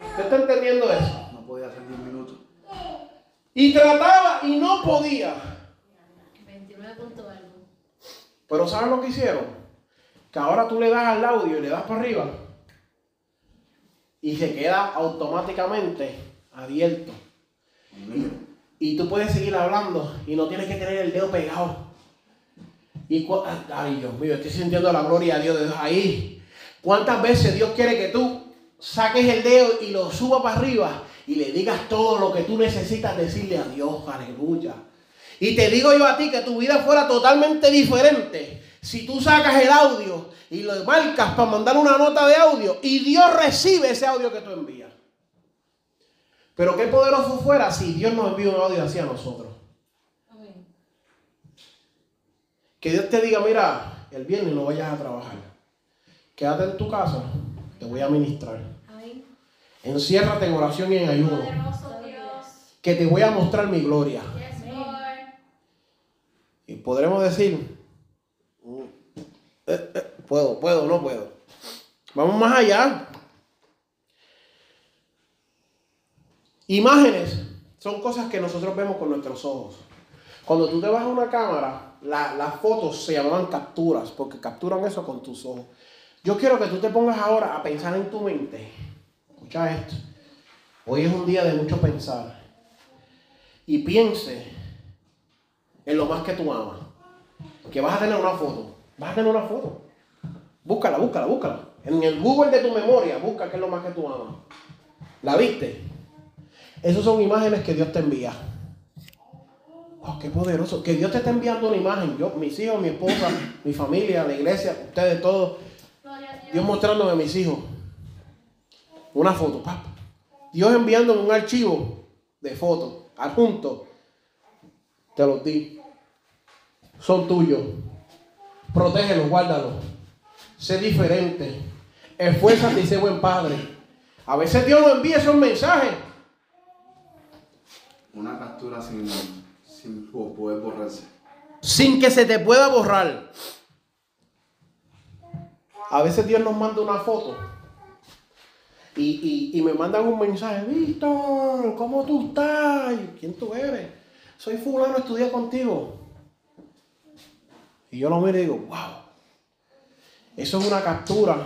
¿Usted está entendiendo eso? No podía hacer 10 minutos. Y trataba y no podía. 29 punto algo. Pero ¿saben lo que hicieron? Que ahora tú le das al audio y le das para arriba. Y se queda automáticamente abierto. Y tú puedes seguir hablando y no tienes que tener el dedo pegado. Y ay Dios mío, estoy sintiendo la gloria de Dios desde ahí. ¿Cuántas veces Dios quiere que tú saques el dedo y lo subas para arriba y le digas todo lo que tú necesitas decirle a Dios? Aleluya. Y te digo yo a ti que tu vida fuera totalmente diferente si tú sacas el audio y lo marcas para mandar una nota de audio y Dios recibe ese audio que tú envías. Pero qué poderoso fuera si Dios nos envía un audio así a nosotros. Que Dios te diga, mira, el viernes no vayas a trabajar. Quédate en tu casa, te voy a ministrar. Enciérrate en oración y en ayuno. Que te voy a mostrar mi gloria. Y podremos decir, mm, eh, eh, puedo, puedo, no puedo. Vamos más allá. Imágenes son cosas que nosotros vemos con nuestros ojos. Cuando tú te vas a una cámara, la- las fotos se llamaban capturas, porque capturan eso con tus ojos. Yo quiero que tú te pongas ahora a pensar en tu mente. Escucha esto. Hoy es un día de mucho pensar. Y piense en lo más que tú amas. Que vas a tener una foto. Vas a tener una foto. Búscala, búscala, búscala. En el Google de tu memoria, busca qué es lo más que tú amas. ¿La viste? Esas son imágenes que Dios te envía. Wow, qué poderoso. Que Dios te está enviando una imagen. Yo, mis hijos, mi esposa, mi familia, la iglesia, ustedes todos. Dios mostrándome a mis hijos. Una foto, papá. Dios enviándome un archivo de fotos. Adjunto. Te los di. Son tuyos. Protégelos, guárdalos. Sé diferente. Esfuérzate y sé buen padre. A veces Dios nos envía esos mensajes. Una captura sin, sin po- poder borrarse. sin que se te pueda borrar. A veces Dios nos manda una foto y, y- me mandan un mensaje, Víctor, ¿cómo tú estás? ¿Quién tú eres? Soy fulano, estudié contigo. Y yo lo miro y digo, wow, eso es una captura.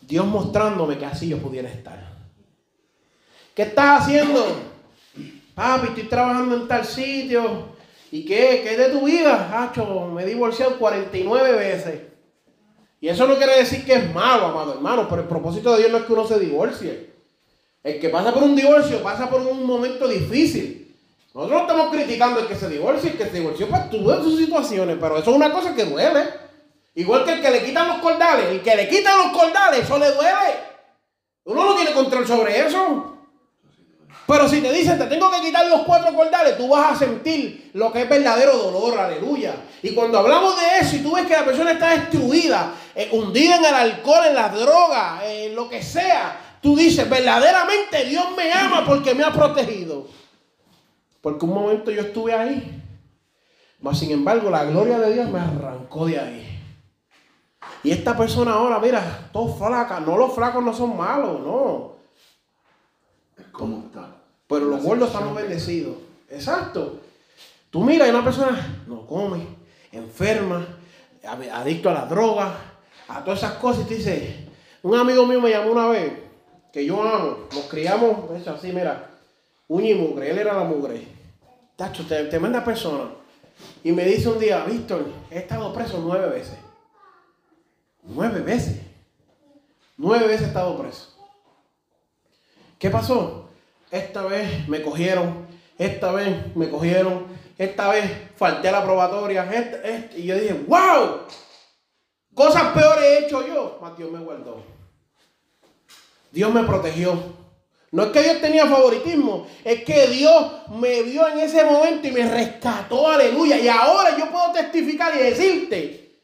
Dios mostrándome que así yo pudiera estar. ¿Qué estás haciendo? Papi, estoy trabajando en tal sitio. ¿Y qué? ¿Qué es de tu vida? Hacho, me he divorciado 49 veces. Y eso no quiere decir que es malo, amado hermano, pero el propósito de Dios no es que uno se divorcie. El que pasa por un divorcio pasa por un momento difícil. Nosotros no estamos criticando el que se divorcie, el que se divorció pues tuvo sus situaciones, pero eso es una cosa que duele. Igual que el que le quitan los cordales, el que le quitan los cordales, eso le duele. Uno no tiene control sobre eso. Pero si te dicen, te tengo que quitar los cuatro cordales, tú vas a sentir lo que es verdadero dolor, aleluya. Y cuando hablamos de eso y tú ves que la persona está destruida, eh, hundida en el alcohol, en las drogas, en lo que sea, tú dices, verdaderamente Dios me ama porque me ha protegido. Porque un momento yo estuve ahí, mas sin embargo la gloria de Dios me arrancó de ahí. Y esta persona ahora, mira, todo flaca, no los flacos no son malos, no. Pero los gordos estamos bendecidos. Exacto. Tú miras, hay una persona no come, enferma, ad- adicto a la droga, a todas esas cosas. Y te dice, un amigo mío me llamó una vez, que yo amo, nos criamos, de hecho, así, mira, uña y mugre, él era la mugre. Tacho, te- tremenda persona. Y me dice un día, Víctor, he estado preso nueve veces. Nueve veces. Nueve veces he estado preso. ¿Qué pasó? Esta vez me cogieron, esta vez me cogieron, esta vez falté a la probatoria, y yo dije, wow, cosas peores he hecho yo, mas Dios me guardó. Dios me protegió. No es que Dios tenía favoritismo, es que Dios me vio en ese momento y me rescató, aleluya. Y ahora yo puedo testificar y decirte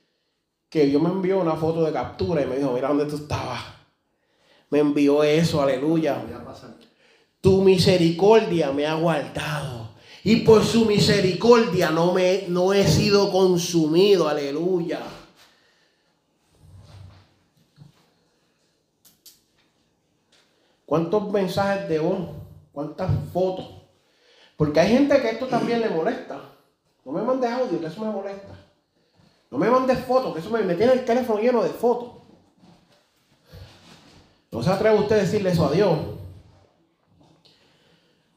que Dios me envió una foto de captura y me dijo, mira dónde tú estabas. Me envió eso, aleluya. Tu misericordia me ha guardado. Y por su misericordia no, me, no he sido consumido. Aleluya. ¿Cuántos mensajes de voz? ¿Cuántas fotos? Porque hay gente que esto también le molesta. No me mandes audio, que eso me molesta. No me mandes fotos, que eso me, me tiene el teléfono lleno de fotos. No se atreve usted a decirle eso a Dios.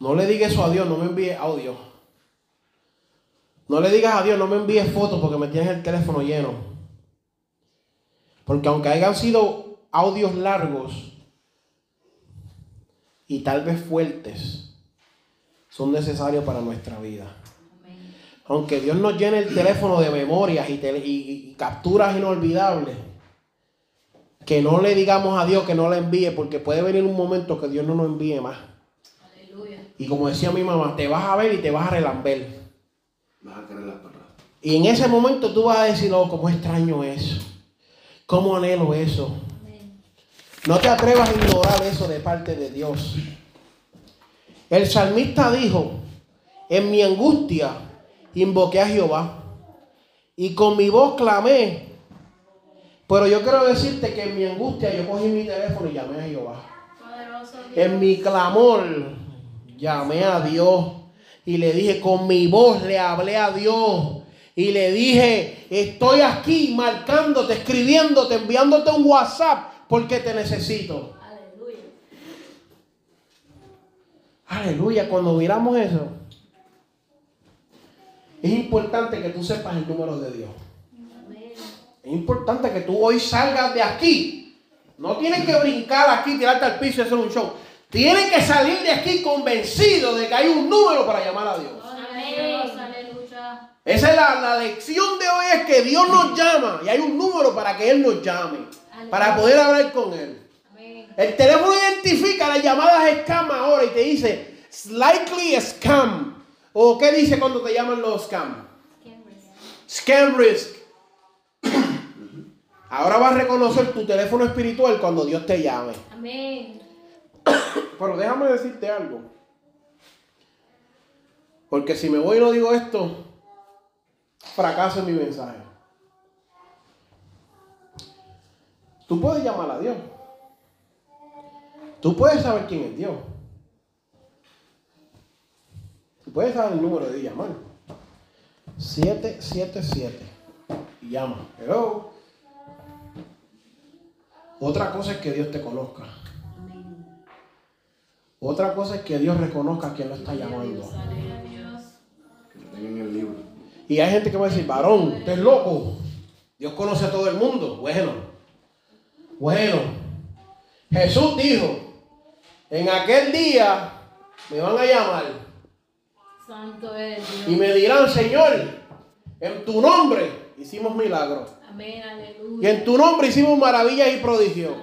No le diga eso a Dios, no me envíe audio. No le digas a Dios, no me envíes fotos porque me tienes el teléfono lleno. Porque aunque hayan sido audios largos y tal vez fuertes, son necesarios para nuestra vida. Aunque Dios nos llene el teléfono de memorias y- y capturas inolvidables, que no le digamos a Dios que no la envíe, porque puede venir un momento que Dios no nos envíe más. Y como decía mi mamá, te vas a ver y te vas a relamber. Vas a querer las perras. Y en ese momento tú vas a decir, oh, cómo extraño eso. Cómo anhelo eso. No te atrevas a ignorar eso de parte de Dios. El salmista dijo, en mi angustia invoqué a Jehová y con mi voz clamé. Pero yo quiero decirte que en mi angustia yo cogí mi teléfono y llamé a Jehová. Poderoso Dios. En mi clamor llamé a Dios y le dije, con mi voz le hablé a Dios. Y le dije, estoy aquí marcándote, escribiéndote, enviándote un WhatsApp porque te necesito. Aleluya. Aleluya, cuando miramos eso, es importante que tú sepas el número de Dios. Amén. Es importante que tú hoy salgas de aquí. No tienes que brincar aquí, tirarte al piso y hacer un show. Tienes que salir de aquí convencido de que hay un número para llamar a Dios. Esa es la, la lección de hoy, es que Dios nos llama y hay un número para que Él nos llame, para poder hablar con Él. Amén. El teléfono identifica las llamadas scam ahora y te dice, likely scam. ¿O qué dice cuando te llaman los scam? Scam risk. Ahora vas a reconocer tu teléfono espiritual cuando Dios te llame. Amén. Pero déjame decirte algo. Porque si me voy y no digo esto, fracaso mi mensaje. Tú puedes llamar a Dios. Tú puedes saber quién es Dios. Tú puedes saber el número de llamar. 777. Y llama. Hello. Otra cosa es que Dios te conozca. Otra cosa es que Dios reconozca a quien lo está llamando. Que en el libro. Y hay gente que va a decir, varón, usted es loco. Dios conoce a todo el mundo. Bueno, bueno. Jesús dijo, en aquel día me van a llamar Santo es y Dios. me dirán, Señor, en tu nombre hicimos milagros. Amén, Y aleluya. en tu nombre hicimos maravillas y prodigios.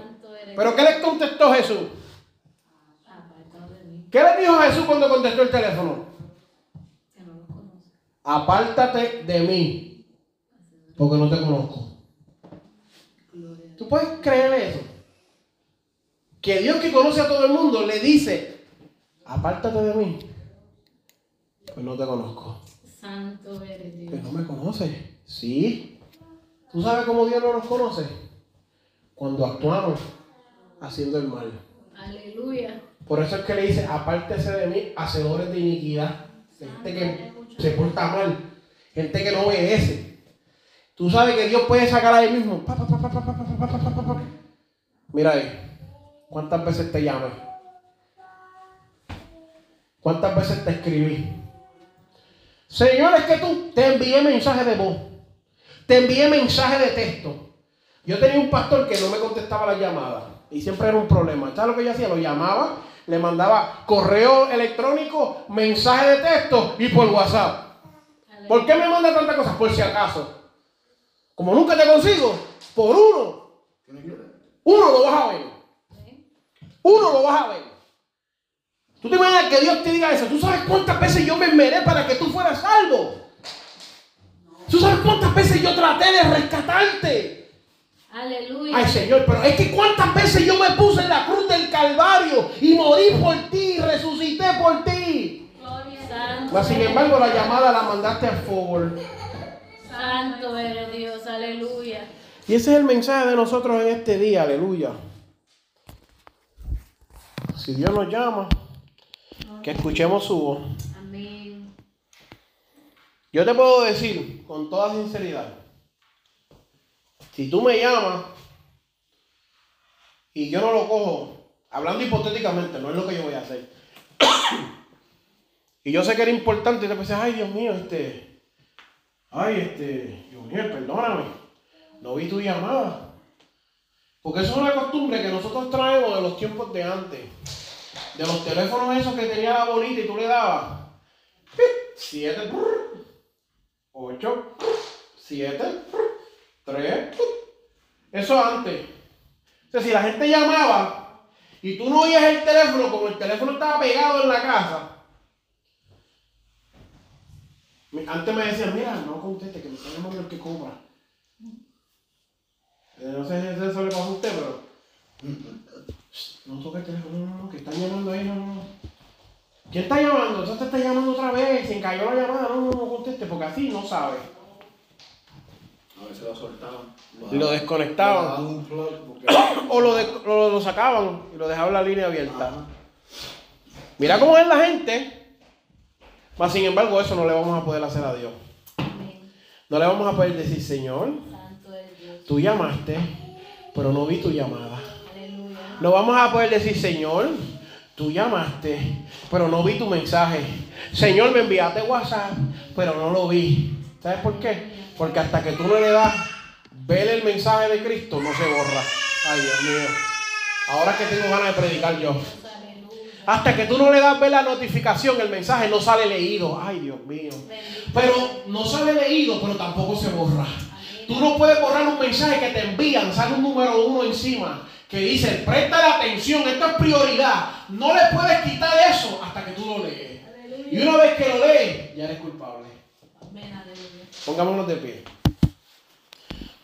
Pero ¿qué les contestó Jesús? ¿Qué le dijo Jesús cuando contestó el teléfono? Apártate de mí, porque no te conozco. ¿Tú puedes creer eso? Que Dios que conoce a todo el mundo le dice, apártate de mí, pues no te conozco. Santo eres Pues Dios. no me conoces. Sí. ¿Tú sabes cómo Dios no nos conoce? Cuando actuamos haciendo el mal. Aleluya. Por eso es que le dice, apártese de mí, hacedores de iniquidad. Gente que se porta mal, gente que no obedece. Tú sabes que Dios puede sacar a él mismo. Mira ahí, ¿cuántas veces te llamé? ¿Cuántas veces te escribí? Señor, es que tú te envié mensaje de voz, te envié mensaje de texto. Yo tenía un pastor que no me contestaba las llamadas. Y siempre era un problema. ¿Sabes lo que yo hacía? Lo llamaba, le mandaba correo electrónico, mensaje de texto y por WhatsApp. ¿Por qué me manda tantas cosas? Por si acaso. Como nunca te consigo, por uno, uno lo vas a ver. Uno lo vas a ver. ¿Tú te imaginas que Dios te diga eso? ¿Tú sabes cuántas veces yo me esmeré para que tú fueras salvo? ¿Tú sabes cuántas veces yo traté de rescatarte? Aleluya. Ay Señor, pero es que cuántas veces yo me puse en la cruz del Calvario y morí por ti, y resucité por ti. Gloria Santo. Mas sin embargo la llamada la mandaste a forward. Santo eres Dios. Aleluya. Y ese es el mensaje de nosotros en este día, aleluya. Si Dios nos llama, que escuchemos su voz. Amén. Yo te puedo decir con toda sinceridad, si tú me llamas y yo no lo cojo, hablando hipotéticamente, no es lo que yo voy a hacer. y yo sé que era importante y te pensé, ay Dios mío, este, ay este, Junior, perdóname, no vi tu llamada. Porque eso es una costumbre que nosotros traemos de los tiempos de antes. De los teléfonos esos que tenía la bolita y tú le dabas. ¡pip! Siete. brr, 8, 7, 3. Eso antes. O sea, si la gente llamaba y tú no oías el teléfono, como el teléfono estaba pegado en la casa, antes me decían, mira, no conteste, que me está llamando el que cobra. Eh, no sé si eso le pasó a usted, pero. No toque el teléfono, no, no, que están llamando ahí, no, no. ¿Quién está llamando? Entonces te está llamando otra vez, se encalló la llamada, no, no, no conteste, porque así no sabe. A veces lo soltaban. Y lo desconectaban. Un porque- O lo, de- lo, lo sacaban y lo dejaban la línea abierta. Mira cómo es la gente. Mas sin embargo, eso no le vamos a poder hacer a Dios. No le vamos a poder decir, Señor, Santo es Dios. tú llamaste, pero no vi tu llamada. No vamos a poder decir, Señor, tú llamaste, pero no vi tu mensaje. Señor, me enviaste WhatsApp, pero no lo vi. ¿Sabes por qué? Porque hasta que tú no le das ver el mensaje de Cristo, no se borra. Ay, Dios mío. Ahora que tengo ganas de predicar yo. Hasta que tú no le das ver la notificación, el mensaje no sale leído. Ay, Dios mío. Pero no sale leído, pero tampoco se borra. Tú no puedes borrar un mensaje que te envían, sale un número uno encima que dice, presta atención, esto es prioridad. No le puedes quitar eso hasta que tú lo lees. Y una vez que lo lees, ya eres culpable. Pongámonos de pie.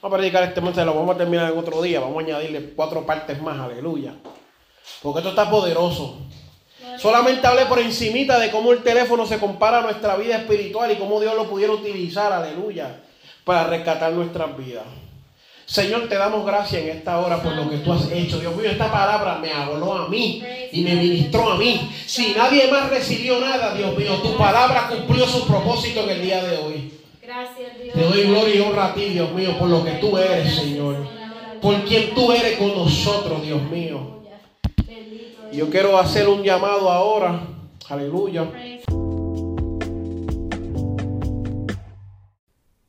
Vamos a predicar este mensaje, lo vamos a terminar en otro día. Vamos a añadirle cuatro partes más, aleluya. Porque esto está poderoso. Solamente hablé por encimita de cómo el teléfono se compara a nuestra vida espiritual y cómo Dios lo pudiera utilizar, aleluya, para rescatar nuestras vidas. Señor, te damos gracias en esta hora por lo que tú has hecho. Dios mío, esta palabra me habló a mí y me ministró a mí. Si nadie más recibió nada, Dios mío, tu palabra cumplió su propósito en el día de hoy. Gracias, Dios. Te doy gloria y honra a ti, Dios mío, por lo que tú eres, Señor. Por quien tú eres con nosotros, Dios mío. Yo quiero hacer un llamado ahora. Aleluya.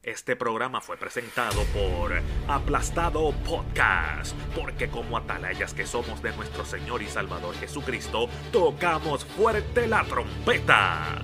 Este programa fue presentado por Aplastado Podcast, porque como atalayas que somos de nuestro Señor y Salvador Jesucristo, tocamos fuerte la trompeta.